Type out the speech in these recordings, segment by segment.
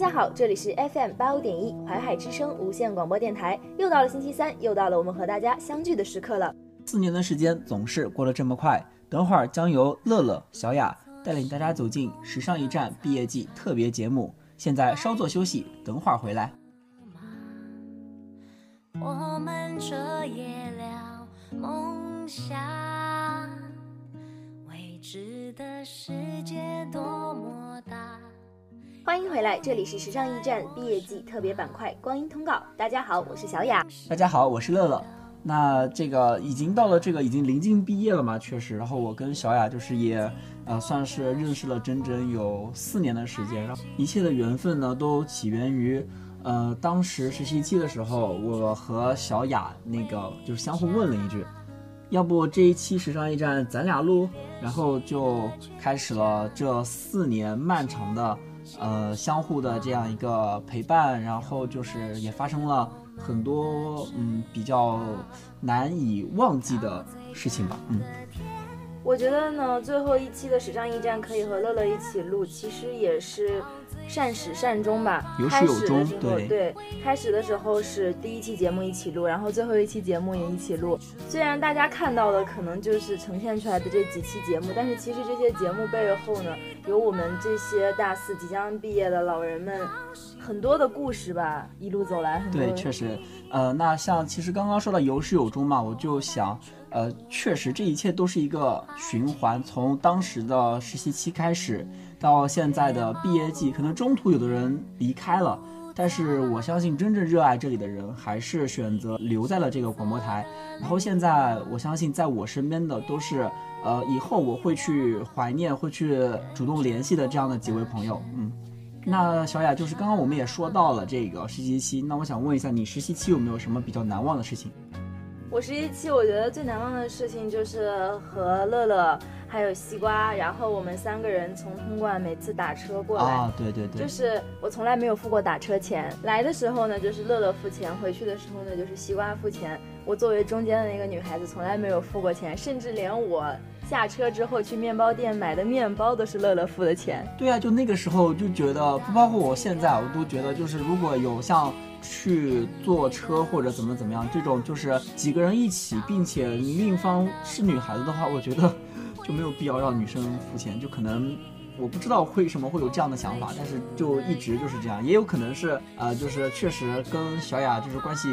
大家好，这里是 FM 八五点一淮海之声无线广播电台。又到了星期三，又到了我们和大家相聚的时刻了。四年的时间总是过得这么快，等会儿将由乐乐、小雅带领大家走进时尚驿站毕业季特别节目。现在稍作休息，等会儿回来。这里是时尚驿站毕业季特别板块光阴通告。大家好，我是小雅。大家好，我是乐乐。那这个已经到了这个已经临近毕业了嘛？确实，然后我跟小雅就是也呃算是认识了整整有四年的时间，然后一切的缘分呢都起源于。呃，当时实习期的时候，我和小雅那个就是相互问了一句，要不这一期时尚驿站咱俩录，然后就开始了这四年漫长的呃相互的这样一个陪伴，然后就是也发生了很多嗯比较难以忘记的事情吧，嗯。我觉得呢，最后一期的时尚驿站可以和乐乐一起录，其实也是。善始善终吧，有始有终。对对，开始的时候是第一期节目一起录，然后最后一期节目也一起录。虽然大家看到的可能就是呈现出来的这几期节目，但是其实这些节目背后呢，有我们这些大四即将毕业的老人们很多的故事吧。一路走来，对，确实，呃，那像其实刚刚说到有始有终嘛，我就想，呃，确实这一切都是一个循环，从当时的实习期开始。到现在的毕业季，可能中途有的人离开了，但是我相信真正热爱这里的人还是选择留在了这个广播台。然后现在我相信在我身边的都是，呃，以后我会去怀念、会去主动联系的这样的几位朋友。嗯，那小雅就是刚刚我们也说到了这个实习期，那我想问一下，你实习期有没有什么比较难忘的事情？我十一期我觉得最难忘的事情就是和乐乐。还有西瓜，然后我们三个人从通关每次打车过来啊，对对对，就是我从来没有付过打车钱。来的时候呢，就是乐乐付钱；回去的时候呢，就是西瓜付钱。我作为中间的那个女孩子，从来没有付过钱，甚至连我下车之后去面包店买的面包都是乐乐付的钱。对啊，就那个时候就觉得，不包括我现在，我都觉得，就是如果有像去坐车或者怎么怎么样这种，就是几个人一起，并且另一方是女孩子的话，我觉得。就没有必要让女生付钱，就可能我不知道为什么会有这样的想法，但是就一直就是这样，也有可能是呃，就是确实跟小雅就是关系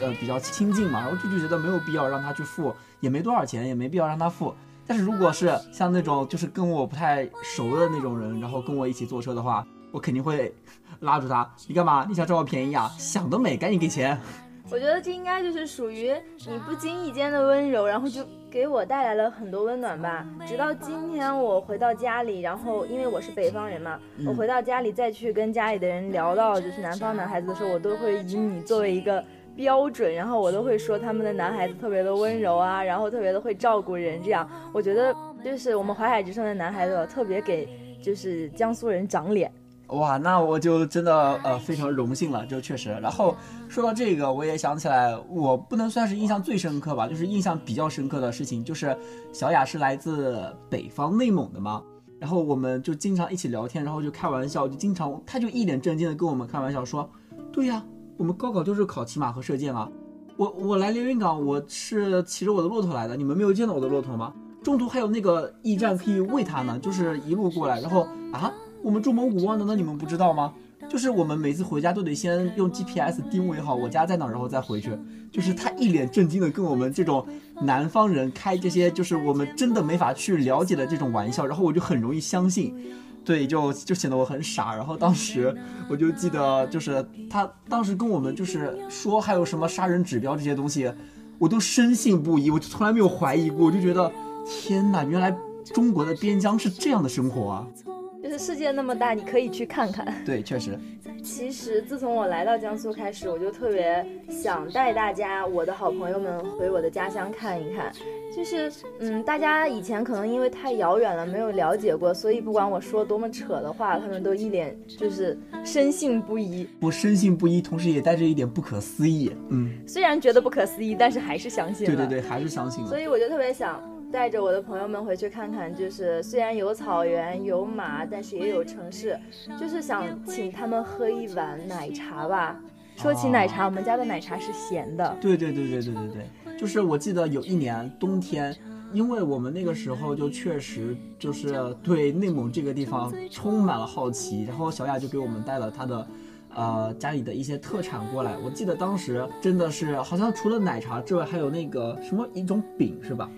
呃比较亲近嘛，然后就就觉得没有必要让她去付，也没多少钱，也没必要让她付。但是如果是像那种就是跟我不太熟的那种人，然后跟我一起坐车的话，我肯定会拉住他，你干嘛？你想占我便宜啊？想得美，赶紧给钱。我觉得这应该就是属于你不经意间的温柔，然后就给我带来了很多温暖吧。直到今天我回到家里，然后因为我是北方人嘛，我回到家里再去跟家里的人聊到就是南方男孩子的时候，我都会以你作为一个标准，然后我都会说他们的男孩子特别的温柔啊，然后特别的会照顾人。这样我觉得就是我们淮海之声的男孩子特别给就是江苏人长脸。哇，那我就真的呃非常荣幸了，就确实。然后说到这个，我也想起来，我不能算是印象最深刻吧，就是印象比较深刻的事情，就是小雅是来自北方内蒙的嘛，然后我们就经常一起聊天，然后就开玩笑，就经常他就一脸正经的跟我们开玩笑说，对呀，我们高考就是考骑马和射箭啊，我我来连云港，我是骑着我的骆驼来的，你们没有见到我的骆驼吗？中途还有那个驿站可以喂它呢，就是一路过来，然后啊。我们住蒙古包，难道你们不知道吗？就是我们每次回家都得先用 GPS 定位好我家在哪，然后再回去。就是他一脸震惊的跟我们这种南方人开这些，就是我们真的没法去了解的这种玩笑，然后我就很容易相信，对，就就显得我很傻。然后当时我就记得，就是他当时跟我们就是说还有什么杀人指标这些东西，我都深信不疑，我就从来没有怀疑过，我就觉得天哪，原来中国的边疆是这样的生活啊。就是世界那么大，你可以去看看。对，确实。其实自从我来到江苏开始，我就特别想带大家，我的好朋友们回我的家乡看一看。就是，嗯，大家以前可能因为太遥远了，没有了解过，所以不管我说多么扯的话，他们都一脸就是深信不疑。我深信不疑，同时也带着一点不可思议。嗯，虽然觉得不可思议，但是还是相信了。对对对，还是相信了。所以我就特别想。带着我的朋友们回去看看，就是虽然有草原有马，但是也有城市，就是想请他们喝一碗奶茶吧。说起奶茶，我们家的奶茶是咸的。对对对对对对对，就是我记得有一年冬天，因为我们那个时候就确实就是对内蒙这个地方充满了好奇，然后小雅就给我们带了她的。呃，家里的一些特产过来，我记得当时真的是好像除了奶茶之外，还有那个什么一种饼是吧？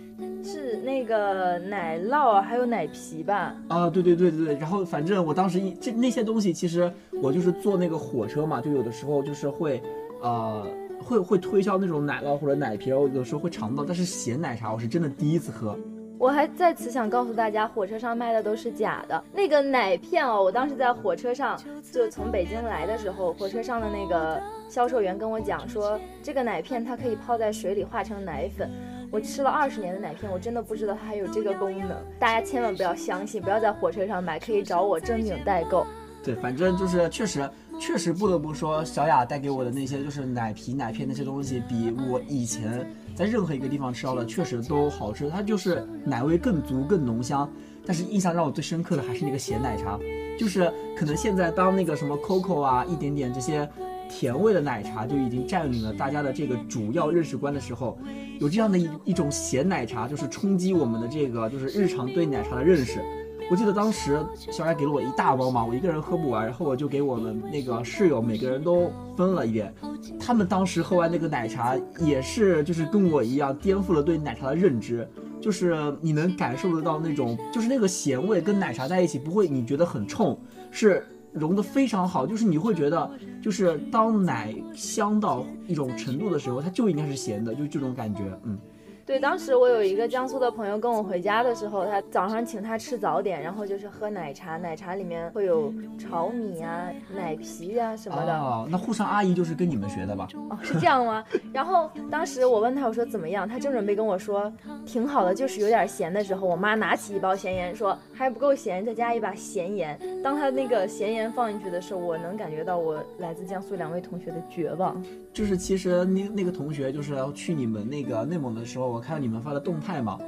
是那个奶酪，还有奶皮吧？啊，对对对对对。然后反正我当时一这那些东西，其实我就是坐那个火车嘛，就有的时候就是会，呃，会会推销那种奶酪或者奶皮，然后有时候会尝到，但是咸奶茶我是真的第一次喝。我还在此想告诉大家，火车上卖的都是假的。那个奶片哦，我当时在火车上就从北京来的时候，火车上的那个销售员跟我讲说，这个奶片它可以泡在水里化成奶粉。我吃了二十年的奶片，我真的不知道它还有这个功能。大家千万不要相信，不要在火车上买，可以找我正经代购。对，反正就是确实。确实不得不说，小雅带给我的那些就是奶皮、奶片那些东西，比我以前在任何一个地方吃到的确实都好吃。它就是奶味更足、更浓香。但是印象让我最深刻的还是那个咸奶茶，就是可能现在当那个什么 COCO 啊，一点点这些甜味的奶茶就已经占领了大家的这个主要认识观的时候，有这样的一一种咸奶茶，就是冲击我们的这个就是日常对奶茶的认识。我记得当时小雅给了我一大包嘛，我一个人喝不完，然后我就给我们那个室友每个人都分了一点。他们当时喝完那个奶茶，也是就是跟我一样颠覆了对奶茶的认知，就是你能感受得到那种，就是那个咸味跟奶茶在一起不会你觉得很冲，是融得非常好，就是你会觉得就是当奶香到一种程度的时候，它就应该是咸的，就这种感觉，嗯。对，当时我有一个江苏的朋友跟我回家的时候，他早上请他吃早点，然后就是喝奶茶，奶茶里面会有炒米啊、奶皮啊什么的。哦，那沪上阿姨就是跟你们学的吧？哦，是这样吗？然后当时我问他，我说怎么样？他正准备跟我说挺好的，就是有点咸的时候，我妈拿起一包咸盐说还不够咸，再加一把咸盐。当他那个咸盐放进去的时候，我能感觉到我来自江苏两位同学的绝望。就是其实那那个同学就是要去你们那个内蒙的时候。我看到你们发的动态嘛，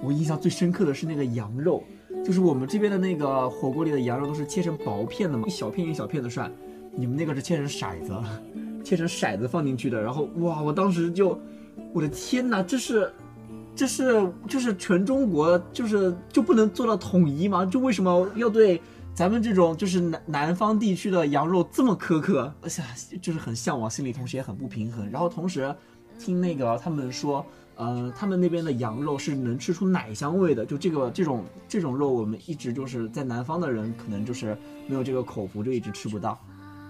我印象最深刻的是那个羊肉，就是我们这边的那个火锅里的羊肉都是切成薄片的嘛，一小片一小片的涮，你们那个是切成骰子，切成骰子放进去的。然后哇，我当时就，我的天哪，这是，这是就是全中国就是就不能做到统一吗？就为什么要对咱们这种就是南南方地区的羊肉这么苛刻？哎呀，就是很向往，心里同时也很不平衡。然后同时听那个他们说。呃，他们那边的羊肉是能吃出奶香味的，就这个这种这种肉，我们一直就是在南方的人可能就是没有这个口福，就一直吃不到。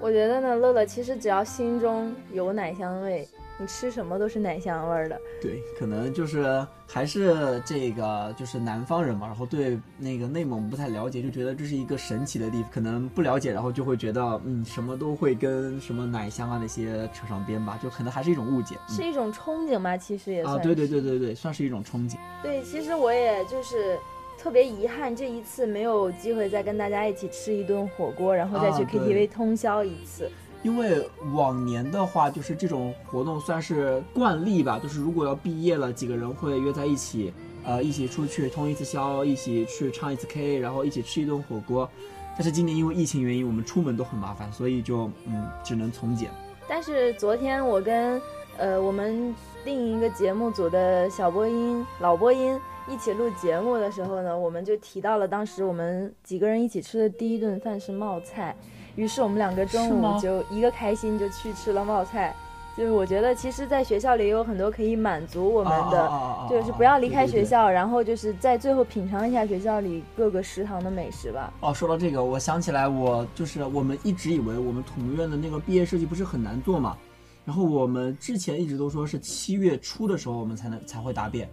我觉得呢，乐乐其实只要心中有奶香味。你吃什么都是奶香味儿的，对，可能就是还是这个就是南方人嘛，然后对那个内蒙不太了解，就觉得这是一个神奇的地方，可能不了解，然后就会觉得嗯，什么都会跟什么奶香啊那些扯上边吧，就可能还是一种误解，是一种憧憬吧，其实也啊，对对对对对，算是一种憧憬。对，其实我也就是特别遗憾，这一次没有机会再跟大家一起吃一顿火锅，然后再去 KTV 通宵一次。因为往年的话，就是这种活动算是惯例吧，就是如果要毕业了，几个人会约在一起，呃，一起出去通一次宵，一起去唱一次 K，然后一起吃一顿火锅。但是今年因为疫情原因，我们出门都很麻烦，所以就嗯，只能从简。但是昨天我跟呃我们另一个节目组的小播音、老播音一起录节目的时候呢，我们就提到了当时我们几个人一起吃的第一顿饭是冒菜。于是我们两个中午就一个开心就去吃了冒菜，就是我觉得其实，在学校里有很多可以满足我们的，就是不要离开学校，然后就是在最后品尝一下学校里各个食堂的美食吧。哦，说到这个，我想起来，我就是我们一直以为我们统院的那个毕业设计不是很难做嘛，然后我们之前一直都说是七月初的时候我们才能才会答辩，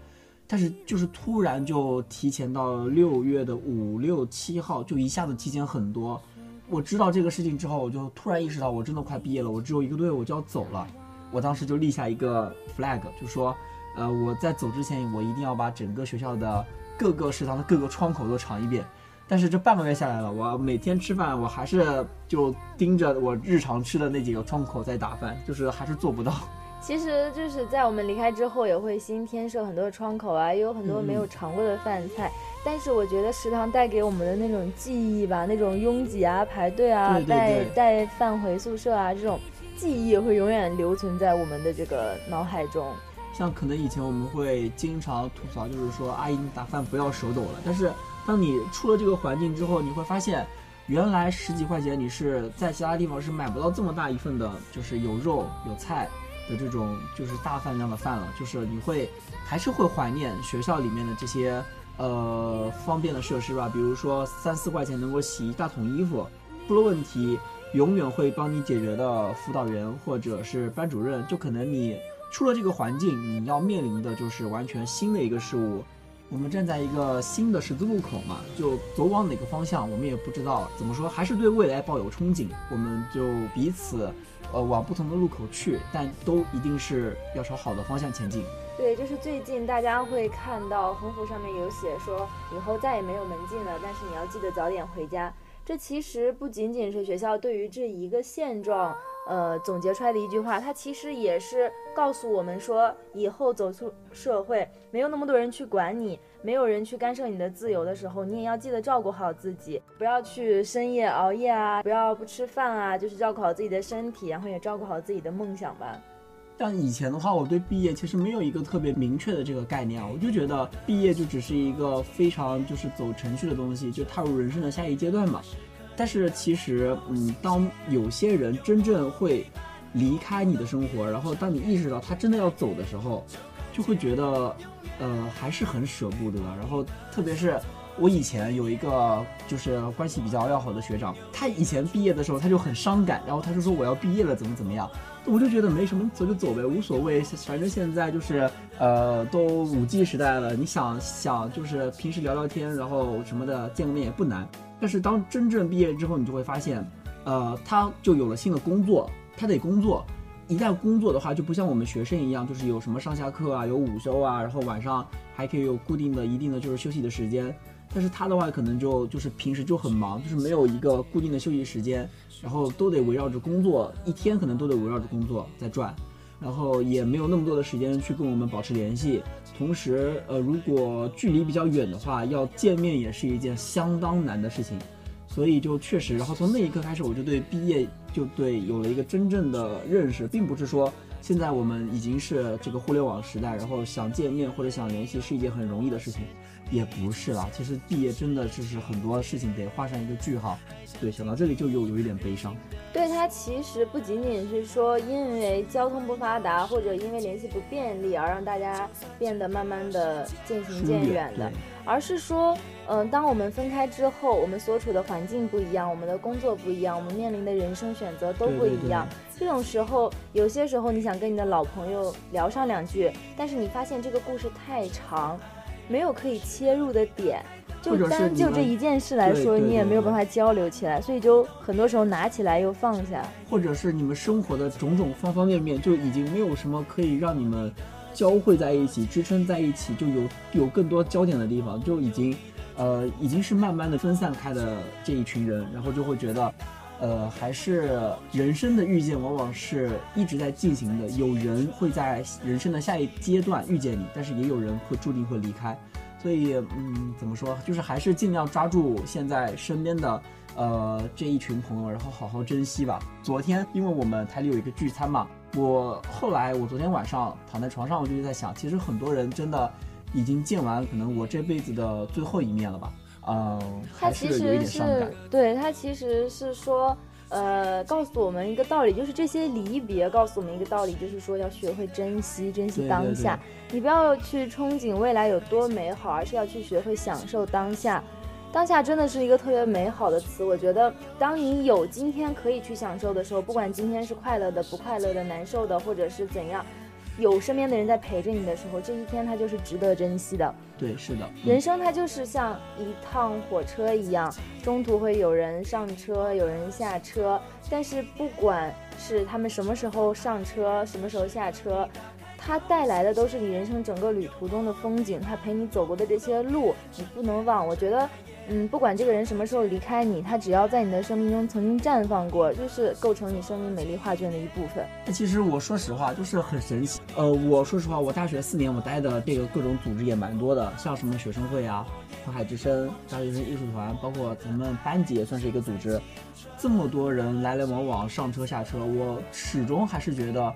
但是就是突然就提前到六月的五六七号，就一下子提前很多。我知道这个事情之后，我就突然意识到，我真的快毕业了，我只有一个多月我就要走了。我当时就立下一个 flag，就说，呃，我在走之前，我一定要把整个学校的各个食堂的各个窗口都尝一遍。但是这半个月下来了，我每天吃饭，我还是就盯着我日常吃的那几个窗口在打饭，就是还是做不到。其实就是在我们离开之后，也会新添设很多的窗口啊，也有很多没有尝过的饭菜。但是我觉得食堂带给我们的那种记忆吧，那种拥挤啊、排队啊、带带饭回宿舍啊这种记忆，会永远留存在我们的这个脑海中。像可能以前我们会经常吐槽，就是说阿姨你打饭不要手抖了。但是当你出了这个环境之后，你会发现，原来十几块钱你是在其他地方是买不到这么大一份的，就是有肉有菜的这种就是大饭量的饭了。就是你会还是会怀念学校里面的这些呃方便的设施吧，比如说三四块钱能够洗一大桶衣服，出了问题永远会帮你解决的辅导员或者是班主任，就可能你。出了这个环境，你要面临的就是完全新的一个事物。我们站在一个新的十字路口嘛，就走往哪个方向，我们也不知道。怎么说，还是对未来抱有憧憬。我们就彼此，呃，往不同的路口去，但都一定是要朝好的方向前进。对，就是最近大家会看到横幅上面有写说，以后再也没有门禁了，但是你要记得早点回家。这其实不仅仅是学校对于这一个现状。呃，总结出来的一句话，它其实也是告诉我们说，以后走出社会，没有那么多人去管你，没有人去干涉你的自由的时候，你也要记得照顾好自己，不要去深夜熬夜啊，不要不吃饭啊，就是照顾好自己的身体，然后也照顾好自己的梦想吧。像以前的话，我对毕业其实没有一个特别明确的这个概念，我就觉得毕业就只是一个非常就是走程序的东西，就踏入人生的下一阶段嘛。但是其实，嗯，当有些人真正会离开你的生活，然后当你意识到他真的要走的时候，就会觉得，呃，还是很舍不得。然后，特别是我以前有一个就是关系比较要好的学长，他以前毕业的时候他就很伤感，然后他就说我要毕业了，怎么怎么样。我就觉得没什么，走就走呗，无所谓。反正现在就是，呃，都五 G 时代了，你想想就是平时聊聊天，然后什么的，见个面也不难。但是当真正毕业之后，你就会发现，呃，他就有了新的工作，他得工作。一旦工作的话，就不像我们学生一样，就是有什么上下课啊，有午休啊，然后晚上还可以有固定的一定的就是休息的时间。但是他的话，可能就就是平时就很忙，就是没有一个固定的休息时间，然后都得围绕着工作，一天可能都得围绕着工作在转，然后也没有那么多的时间去跟我们保持联系。同时，呃，如果距离比较远的话，要见面也是一件相当难的事情，所以就确实，然后从那一刻开始，我就对毕业就对有了一个真正的认识，并不是说现在我们已经是这个互联网时代，然后想见面或者想联系是一件很容易的事情。也不是啦，其实毕业真的就是很多事情得画上一个句号。对，想到这里就有有一点悲伤。对它其实不仅仅是说因为交通不发达或者因为联系不便利而让大家变得慢慢的渐行渐远的，而是说，嗯，当我们分开之后，我们所处的环境不一样，我们的工作不一样，我们面临的人生选择都不一样。这种时候，有些时候你想跟你的老朋友聊上两句，但是你发现这个故事太长。没有可以切入的点，就单就这一件事来说，你也没有办法交流起来，所以就很多时候拿起来又放下。或者是你们生活的种种方方面面，就已经没有什么可以让你们交汇在一起、支撑在一起，就有有更多焦点的地方，就已经，呃，已经是慢慢的分散开的这一群人，然后就会觉得，呃，还是人生的遇见往往是一直在进行的，有人会在人生的下一阶段遇见你，但是也有人会注定会离开。所以，嗯，怎么说，就是还是尽量抓住现在身边的，呃，这一群朋友，然后好好珍惜吧。昨天，因为我们台里有一个聚餐嘛，我后来我昨天晚上躺在床上，我就在想，其实很多人真的已经见完可能我这辈子的最后一面了吧，嗯，还是有一点伤感。对他其实是说。呃，告诉我们一个道理，就是这些离别告诉我们一个道理，就是说要学会珍惜，珍惜当下。你不要去憧憬未来有多美好，而是要去学会享受当下。当下真的是一个特别美好的词。我觉得，当你有今天可以去享受的时候，不管今天是快乐的、不快乐的、难受的，或者是怎样。有身边的人在陪着你的时候，这一天它就是值得珍惜的。对，是的。人生它就是像一趟火车一样，中途会有人上车，有人下车。但是不管是他们什么时候上车，什么时候下车，它带来的都是你人生整个旅途中的风景。它陪你走过的这些路，你不能忘。我觉得。嗯，不管这个人什么时候离开你，他只要在你的生命中曾经绽放过，就是构成你生命美丽画卷的一部分。那其实我说实话，就是很神奇。呃，我说实话，我大学四年我待的这个各种组织也蛮多的，像什么学生会啊、淮海之声、大学生艺术团，包括咱们班级也算是一个组织。这么多人来来往往，上车下车，我始终还是觉得。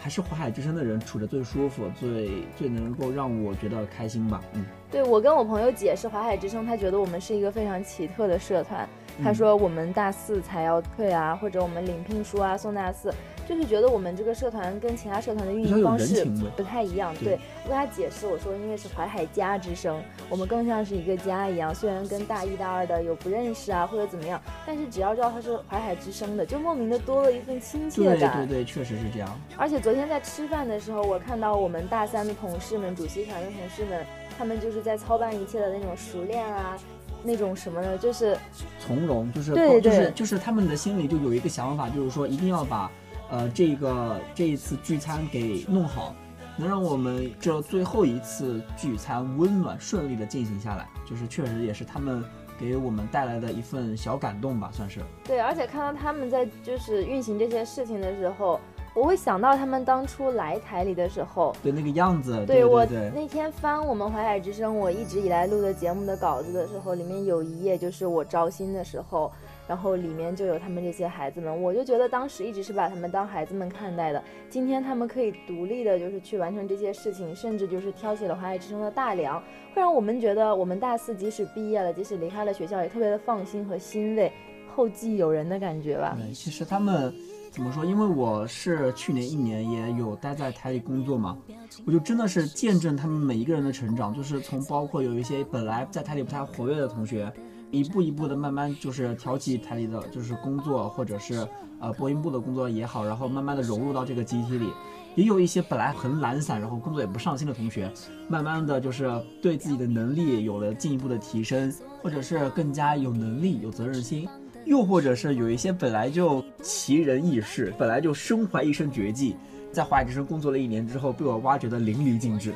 还是淮海之声的人处着最舒服，最最能够让我觉得开心吧。嗯，对我跟我朋友解释淮海之声，他觉得我们是一个非常奇特的社团。他说我们大四才要退啊，或者我们领聘书啊送大四。就是觉得我们这个社团跟其他社团的运营方式不太一样。对我跟他解释，我说因为是淮海家之声，我们更像是一个家一样。虽然跟大一、大二的有不认识啊或者怎么样，但是只要知道他是淮海之声的，就莫名的多了一份亲切感。对对对，确实是这样。而且昨天在吃饭的时候，我看到我们大三的同事们、主席团的同事们，他们就是在操办一切的那种熟练啊，那种什么的，就是从容，就是对对，就是就是他们的心里就有一个想法，就是说一定要把。呃，这个这一次聚餐给弄好，能让我们这最后一次聚餐温暖顺利的进行下来，就是确实也是他们给我们带来的一份小感动吧，算是。对，而且看到他们在就是运行这些事情的时候，我会想到他们当初来台里的时候对那个样子。对我那天翻我们淮海之声我一直以来录的节目的稿子的时候，里面有一页就是我招新的时候。然后里面就有他们这些孩子们，我就觉得当时一直是把他们当孩子们看待的。今天他们可以独立的，就是去完成这些事情，甚至就是挑起了淮海之声的大梁，会让我们觉得我们大四即使毕业了，即使离开了学校，也特别的放心和欣慰，后继有人的感觉吧。对，其实他们怎么说？因为我是去年一年也有待在台里工作嘛，我就真的是见证他们每一个人的成长，就是从包括有一些本来在台里不太活跃的同学。一步一步的慢慢就是挑起台里的就是工作，或者是呃播音部的工作也好，然后慢慢的融入到这个集体里，也有一些本来很懒散，然后工作也不上心的同学，慢慢的就是对自己的能力有了进一步的提升，或者是更加有能力、有责任心，又或者是有一些本来就奇人异事，本来就身怀一身绝技，在华海之声工作了一年之后，被我挖掘的淋漓尽致。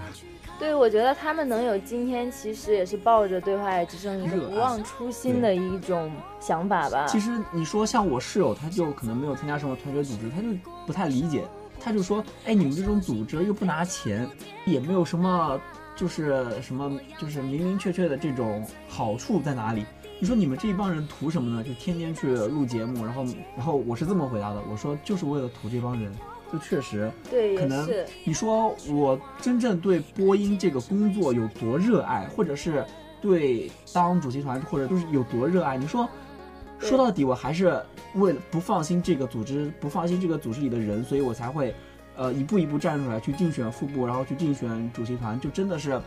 对，我觉得他们能有今天，其实也是抱着对华之声一个不忘初心的一种想法吧。其实你说像我室友，他就可能没有参加什么团学组织，他就不太理解。他就说：“哎，你们这种组织又不拿钱，也没有什么，就是什么，就是明明确确的这种好处在哪里？你说你们这一帮人图什么呢？就天天去录节目，然后，然后我是这么回答的，我说就是为了图这帮人。”就确实，对，可能你说我真正对播音这个工作有多热爱，或者是对当主席团或者就是有多热爱？你说说到底，我还是为了不放心这个组织，不放心这个组织里的人，所以我才会呃一步一步站出来去竞选副部，然后去竞选主席团。就真的是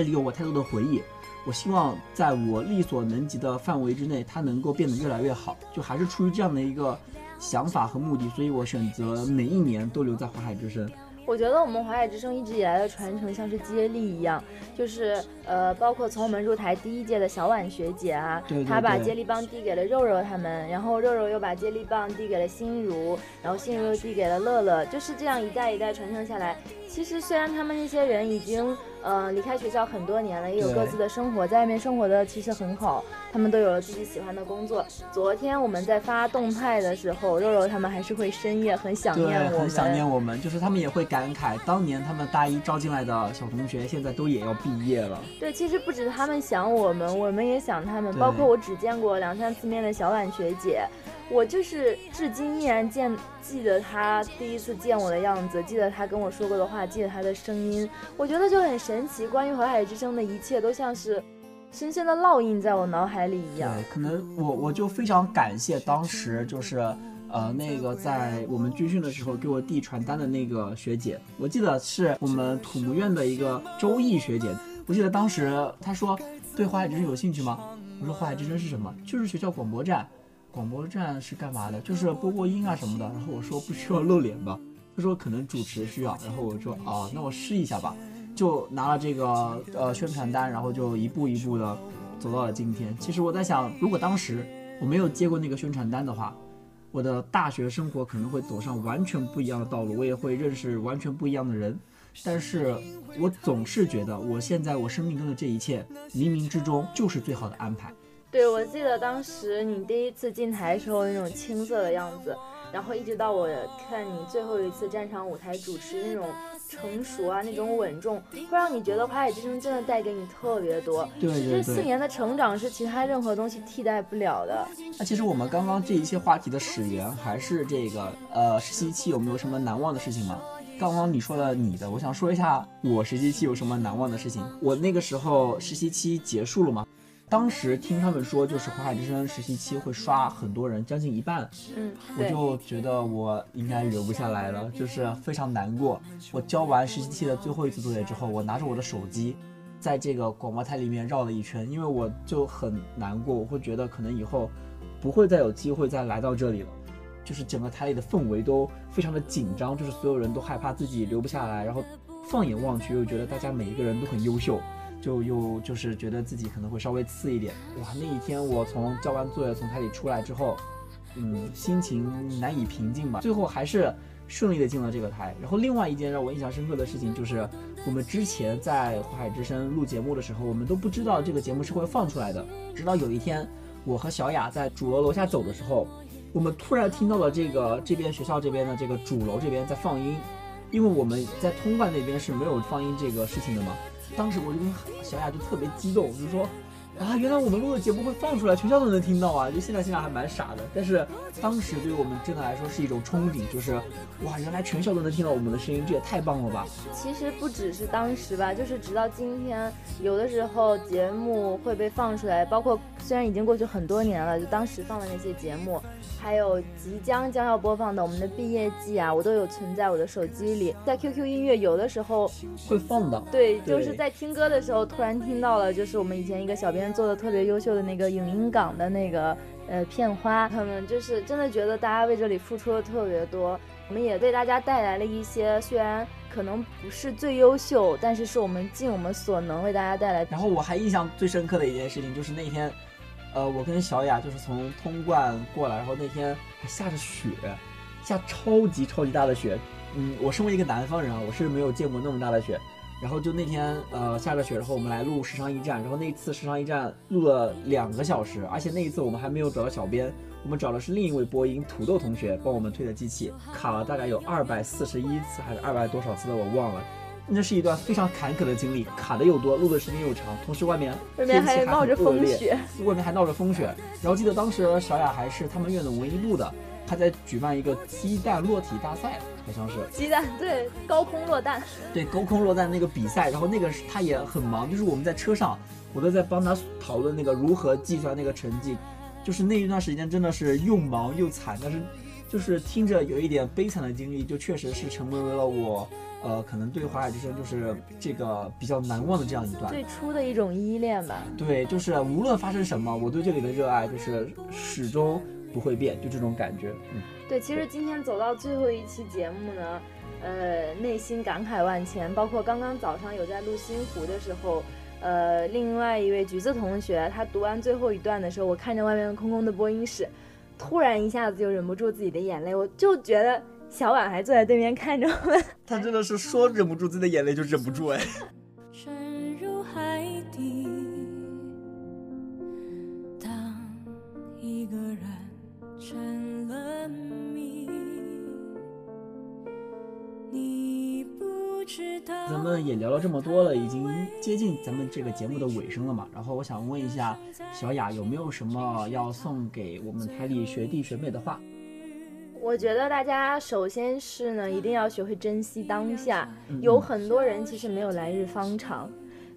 这里有我太多的回忆。我希望在我力所能及的范围之内，它能够变得越来越好。就还是出于这样的一个。想法和目的，所以我选择每一年都留在华海之声。我觉得我们华海之声一直以来的传承像是接力一样，就是呃，包括从我们入台第一届的小婉学姐啊，她把接力棒递给了肉肉他们，然后肉肉又把接力棒递给了心如，然后心如又递给了乐乐，就是这样一代一代传承下来。其实虽然他们那些人已经。呃，离开学校很多年了，也有各自的生活，在外面生活的其实很好。他们都有了自己喜欢的工作。昨天我们在发动态的时候，肉肉他们还是会深夜很想念我们，很想念我们。就是他们也会感慨，当年他们大一招进来的小同学，现在都也要毕业了。对，其实不止他们想我们，我们也想他们。包括我只见过两三次面的小婉学姐。我就是至今依然见记得他第一次见我的样子，记得他跟我说过的话，记得他的声音。我觉得就很神奇，关于淮海之声的一切都像是深深的烙印在我脑海里一样。对，可能我我就非常感谢当时就是呃那个在我们军训的时候给我递传单的那个学姐，我记得是我们土木院的一个周毅学姐。我记得当时她说对淮海之声有兴趣吗？我说淮海之声是什么？就是学校广播站。广播站是干嘛的？就是播播音啊什么的。然后我说不需要露脸吧？他说可能主持需要。然后我说啊，那我试一下吧。就拿了这个呃宣传单，然后就一步一步的走到了今天。其实我在想，如果当时我没有接过那个宣传单的话，我的大学生活可能会走上完全不一样的道路，我也会认识完全不一样的人。但是我总是觉得我现在我生命中的这一切，冥冥之中就是最好的安排。对，我记得当时你第一次进台时候那种青涩的样子，然后一直到我看你最后一次站上舞台主持那种。成熟啊，那种稳重，会让你觉得《华海之声》真的带给你特别多。对对对，这四年的成长是其他任何东西替代不了的。那其实我们刚刚这一些话题的始源还是这个，呃，实习期有没有什么难忘的事情吗？刚刚你说了你的，我想说一下我实习期有什么难忘的事情。我那个时候实习期结束了嘛。当时听他们说，就是华海之声实习期会刷很多人，将近一半。嗯，我就觉得我应该留不下来了，就是非常难过。我交完实习期的最后一次作业之后，我拿着我的手机，在这个广播台里面绕了一圈，因为我就很难过，我会觉得可能以后不会再有机会再来到这里了。就是整个台里的氛围都非常的紧张，就是所有人都害怕自己留不下来，然后放眼望去又觉得大家每一个人都很优秀。就又就是觉得自己可能会稍微次一点，哇！那一天我从交完作业从台里出来之后，嗯，心情难以平静吧。最后还是顺利的进了这个台。然后另外一件让我印象深刻的事情就是，我们之前在华海之声录节目的时候，我们都不知道这个节目是会放出来的。直到有一天，我和小雅在主楼楼下走的时候，我们突然听到了这个这边学校这边的这个主楼这边在放音，因为我们在通贯那边是没有放音这个事情的嘛。当时我就跟小雅就特别激动，我就说。啊，原来我们录的节目会放出来，全校都能听到啊！就现在现在还蛮傻的，但是当时对于我们真的来说是一种憧憬，就是哇，原来全校都能听到我们的声音，这也太棒了吧！其实不只是当时吧，就是直到今天，有的时候节目会被放出来，包括虽然已经过去很多年了，就当时放的那些节目，还有即将将要播放的我们的毕业季啊，我都有存在我的手机里，在 QQ 音乐有的时候会放的。对，就是在听歌的时候突然听到了，就是我们以前一个小编。做的特别优秀的那个影音港的那个呃片花，他们就是真的觉得大家为这里付出的特别多，我们也为大家带来了一些虽然可能不是最优秀，但是是我们尽我们所能为大家带来。然后我还印象最深刻的一件事情就是那天，呃，我跟小雅就是从通贯过来，然后那天还下着雪，下超级超级大的雪，嗯，我身为一个南方人啊，我是没有见过那么大的雪。然后就那天，呃，下着雪，然后我们来录时尚驿站，然后那次时尚驿站录了两个小时，而且那一次我们还没有找到小编，我们找的是另一位播音土豆同学帮我们推的机器，卡了大概有二百四十一次还是二百多少次的我忘了，那是一段非常坎坷的经历，卡的又多，录的时间又长，同时外面外面还冒着风雪，外面还闹着风雪，然后记得当时小雅还是他们院的文艺部的。还在举办一个鸡蛋落体大赛，好像是鸡蛋对高空落蛋，对高空落蛋那个比赛，然后那个他也很忙，就是我们在车上，我都在帮他讨论那个如何计算那个成绩，就是那一段时间真的是又忙又惨，但是就是听着有一点悲惨的经历，就确实是成为了我呃可能对华海之声就是这个比较难忘的这样一段最初的一种依恋吧。对，就是无论发生什么，我对这里的热爱就是始终。不会变，就这种感觉。嗯，对，其实今天走到最后一期节目呢，呃，内心感慨万千。包括刚刚早上有在录《新湖》的时候，呃，另外一位橘子同学，他读完最后一段的时候，我看着外面空空的播音室，突然一下子就忍不住自己的眼泪。我就觉得小婉还坐在对面看着我们，他真的是说忍不住自己的眼泪就忍不住哎。咱们也聊了这么多了，已经接近咱们这个节目的尾声了嘛。然后我想问一下小雅，有没有什么要送给我们台里学弟学妹的话？我觉得大家首先是呢，一定要学会珍惜当下。有很多人其实没有来日方长，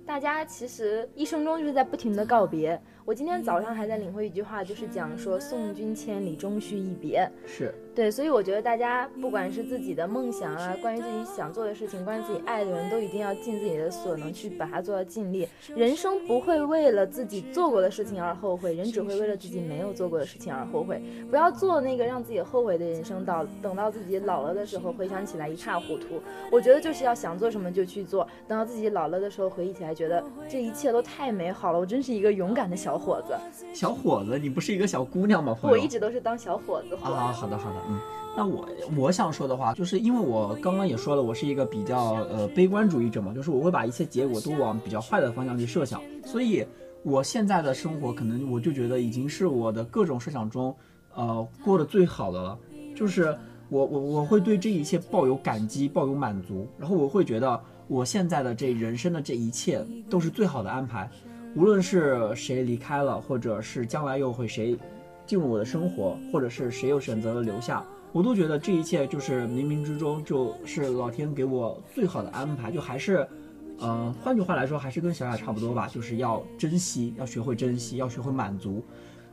大家其实一生中就是在不停的告别。我今天早上还在领会一句话，就是讲说“送君千里，终须一别”。是对，所以我觉得大家不管是自己的梦想啊，关于自己想做的事情，关于自己爱的人，都一定要尽自己的所能去把它做到尽力。人生不会为了自己做过的事情而后悔，人只会为了自己没有做过的事情而后悔。不要做那个让自己后悔的人生，到等到自己老了的时候，回想起来一塌糊涂。我觉得就是要想做什么就去做，等到自己老了的时候，回忆起来觉得这一切都太美好了。我真是一个勇敢的小。小伙子。小伙子，你不是一个小姑娘吗？朋友，我一直都是当小伙子。啊，好的好的，嗯。那我我想说的话，就是因为我刚刚也说了，我是一个比较呃悲观主义者嘛，就是我会把一切结果都往比较坏的方向去设想，所以我现在的生活可能我就觉得已经是我的各种设想中，呃过得最好的了，就是我我我会对这一切抱有感激，抱有满足，然后我会觉得我现在的这人生的这一切都是最好的安排，无论是谁离开了，或者是将来又会谁进入我的生活，或者是谁又选择了留下。我都觉得这一切就是冥冥之中，就是老天给我最好的安排。就还是，呃，换句话来说，还是跟小雅差不多吧，就是要珍惜，要学会珍惜，要学会满足。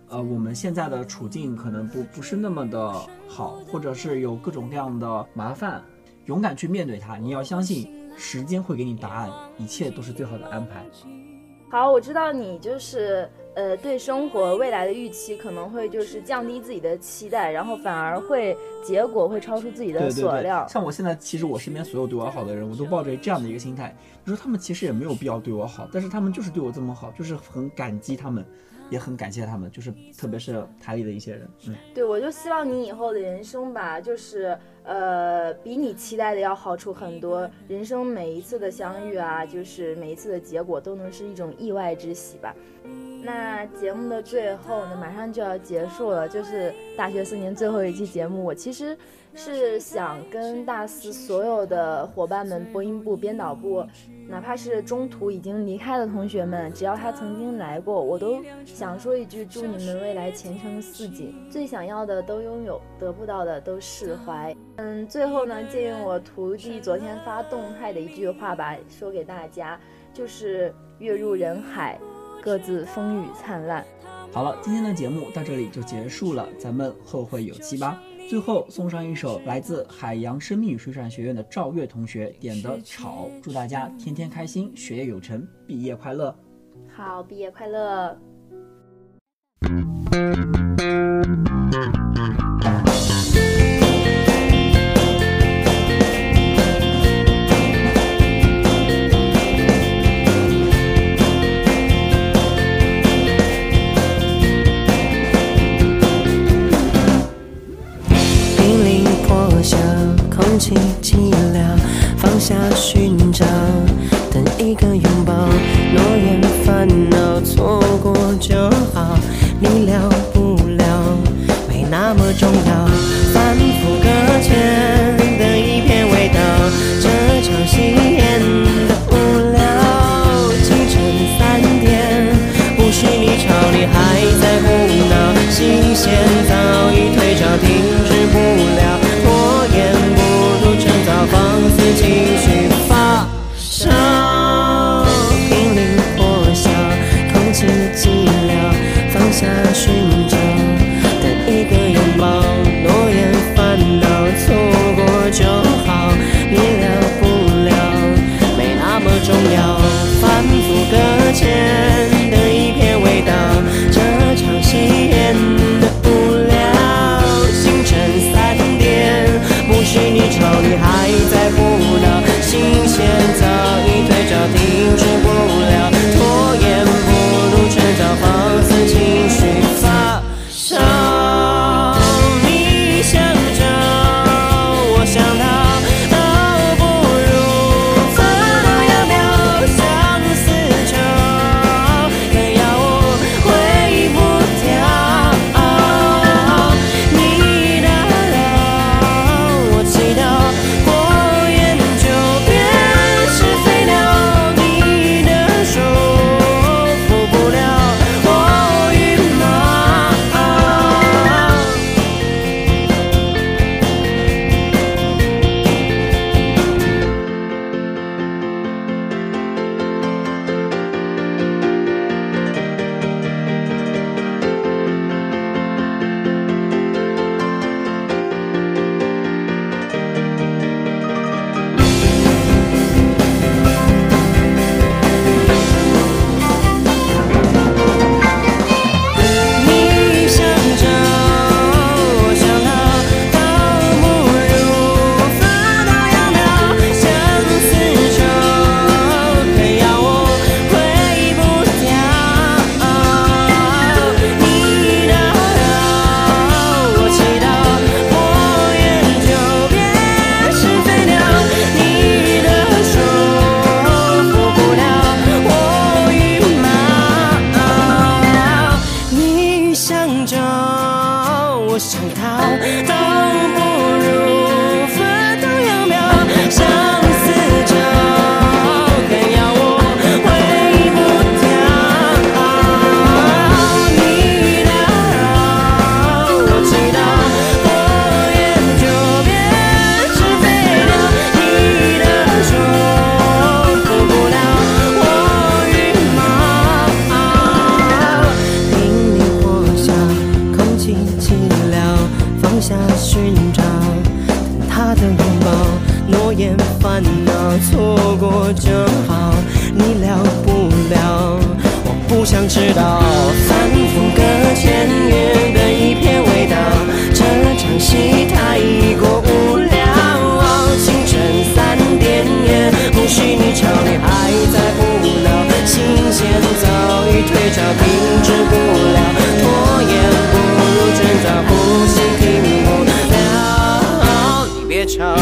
呃，我们现在的处境可能不不是那么的好，或者是有各种各样的麻烦，勇敢去面对它。你要相信，时间会给你答案，一切都是最好的安排。好，我知道你就是。呃，对生活未来的预期可能会就是降低自己的期待，然后反而会结果会超出自己的所料。像我现在，其实我身边所有对我好的人，我都抱着这样的一个心态，你说他们其实也没有必要对我好，但是他们就是对我这么好，就是很感激他们。也很感谢他们，就是特别是台里的一些人。嗯，对，我就希望你以后的人生吧，就是呃，比你期待的要好处很多。人生每一次的相遇啊，就是每一次的结果都能是一种意外之喜吧。那节目的最后呢，马上就要结束了，就是大学四年最后一期节目。我其实。是想跟大四所有的伙伴们、播音部、编导部，哪怕是中途已经离开的同学们，只要他曾经来过，我都想说一句：祝你们未来前程似锦，最想要的都拥有，得不到的都释怀。嗯，最后呢，借用我徒弟昨天发动态的一句话吧，说给大家，就是跃入人海，各自风雨灿烂。好了，今天的节目到这里就结束了，咱们后会有期吧。最后送上一首来自海洋生命水产学院的赵月同学点的《吵》，祝大家天天开心，学业有成，毕业快乐。好，毕业快乐。想逃，倒不如分道扬镳。hedgehog.